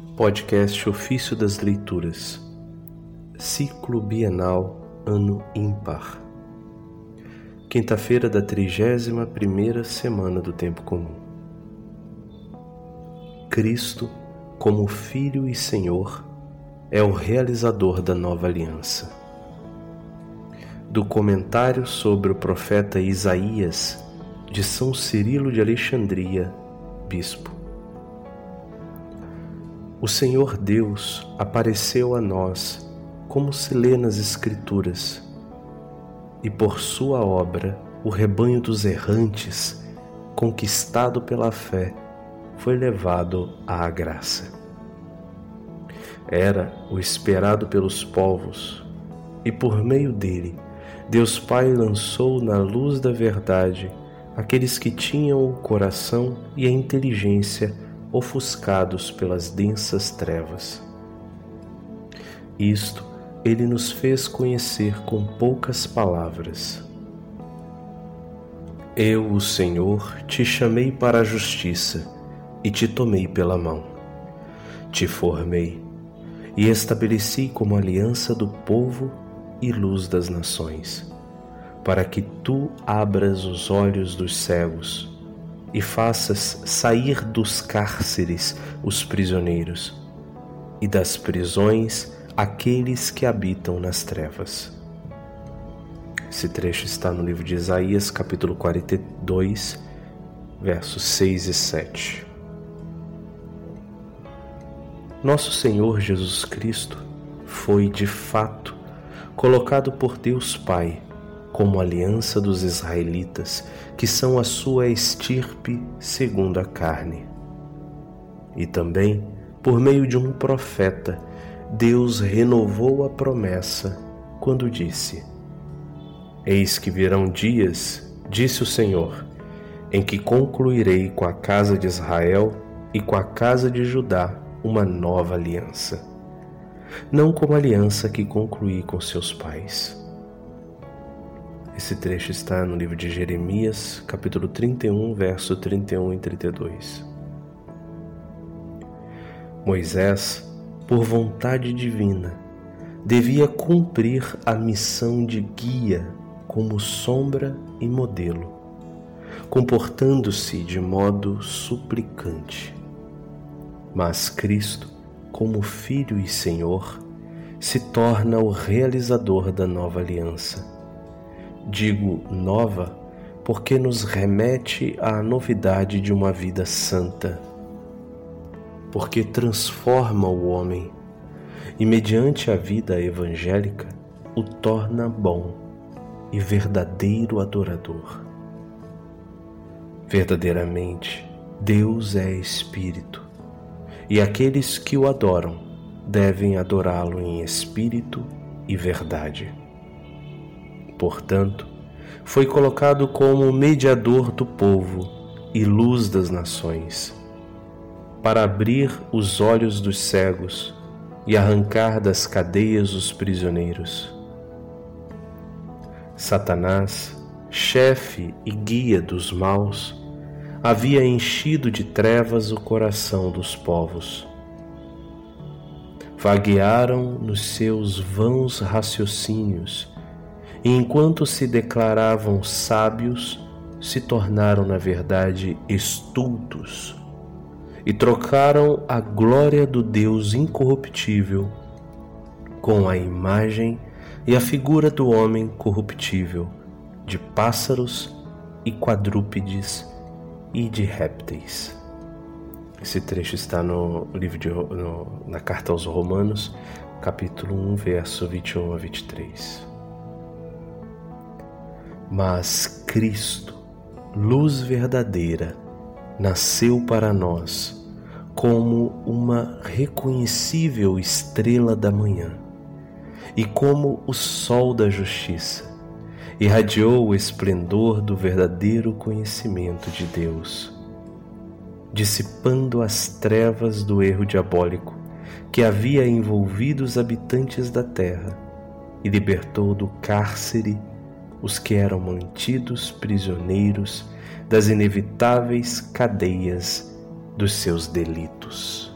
Podcast Ofício das Leituras, Ciclo Bienal, Ano Ímpar. Quinta-feira da 31 primeira semana do Tempo Comum. Cristo, como Filho e Senhor, é o realizador da nova aliança. Do comentário sobre o profeta Isaías, de São Cirilo de Alexandria, Bispo. O Senhor Deus apareceu a nós, como se lê nas Escrituras, e por Sua obra, o rebanho dos errantes, conquistado pela fé, foi levado à graça. Era o esperado pelos povos, e por meio dele, Deus Pai lançou na luz da verdade aqueles que tinham o coração e a inteligência ofuscados pelas densas trevas. Isto ele nos fez conhecer com poucas palavras. Eu, o Senhor, te chamei para a justiça e te tomei pela mão. Te formei e estabeleci como aliança do povo e luz das nações, para que tu abras os olhos dos cegos e faças sair dos cárceres os prisioneiros, e das prisões aqueles que habitam nas trevas. Esse trecho está no livro de Isaías, capítulo 42, versos 6 e 7. Nosso Senhor Jesus Cristo foi, de fato, colocado por Deus Pai como aliança dos israelitas, que são a sua estirpe segundo a carne. E também, por meio de um profeta, Deus renovou a promessa quando disse: Eis que virão dias, disse o Senhor, em que concluirei com a casa de Israel e com a casa de Judá uma nova aliança, não como a aliança que concluí com seus pais esse trecho está no livro de Jeremias, capítulo 31, verso 31 e 32. Moisés, por vontade divina, devia cumprir a missão de guia como sombra e modelo, comportando-se de modo suplicante. Mas Cristo, como Filho e Senhor, se torna o realizador da nova aliança Digo nova porque nos remete à novidade de uma vida santa, porque transforma o homem e, mediante a vida evangélica, o torna bom e verdadeiro adorador. Verdadeiramente, Deus é Espírito, e aqueles que o adoram devem adorá-lo em espírito e verdade. Portanto, foi colocado como mediador do povo e luz das nações, para abrir os olhos dos cegos e arrancar das cadeias os prisioneiros. Satanás, chefe e guia dos maus, havia enchido de trevas o coração dos povos. Vaguearam nos seus vãos raciocínios e enquanto se declaravam sábios, se tornaram, na verdade, estultos e trocaram a glória do Deus incorruptível com a imagem e a figura do homem corruptível, de pássaros e quadrúpedes e de répteis. Esse trecho está no livro de, no, na carta aos Romanos, capítulo 1, verso 21 a 23. Mas Cristo, luz verdadeira, nasceu para nós como uma reconhecível estrela da manhã e como o sol da justiça. Irradiou o esplendor do verdadeiro conhecimento de Deus, dissipando as trevas do erro diabólico que havia envolvido os habitantes da terra e libertou do cárcere os que eram mantidos prisioneiros das inevitáveis cadeias dos seus delitos.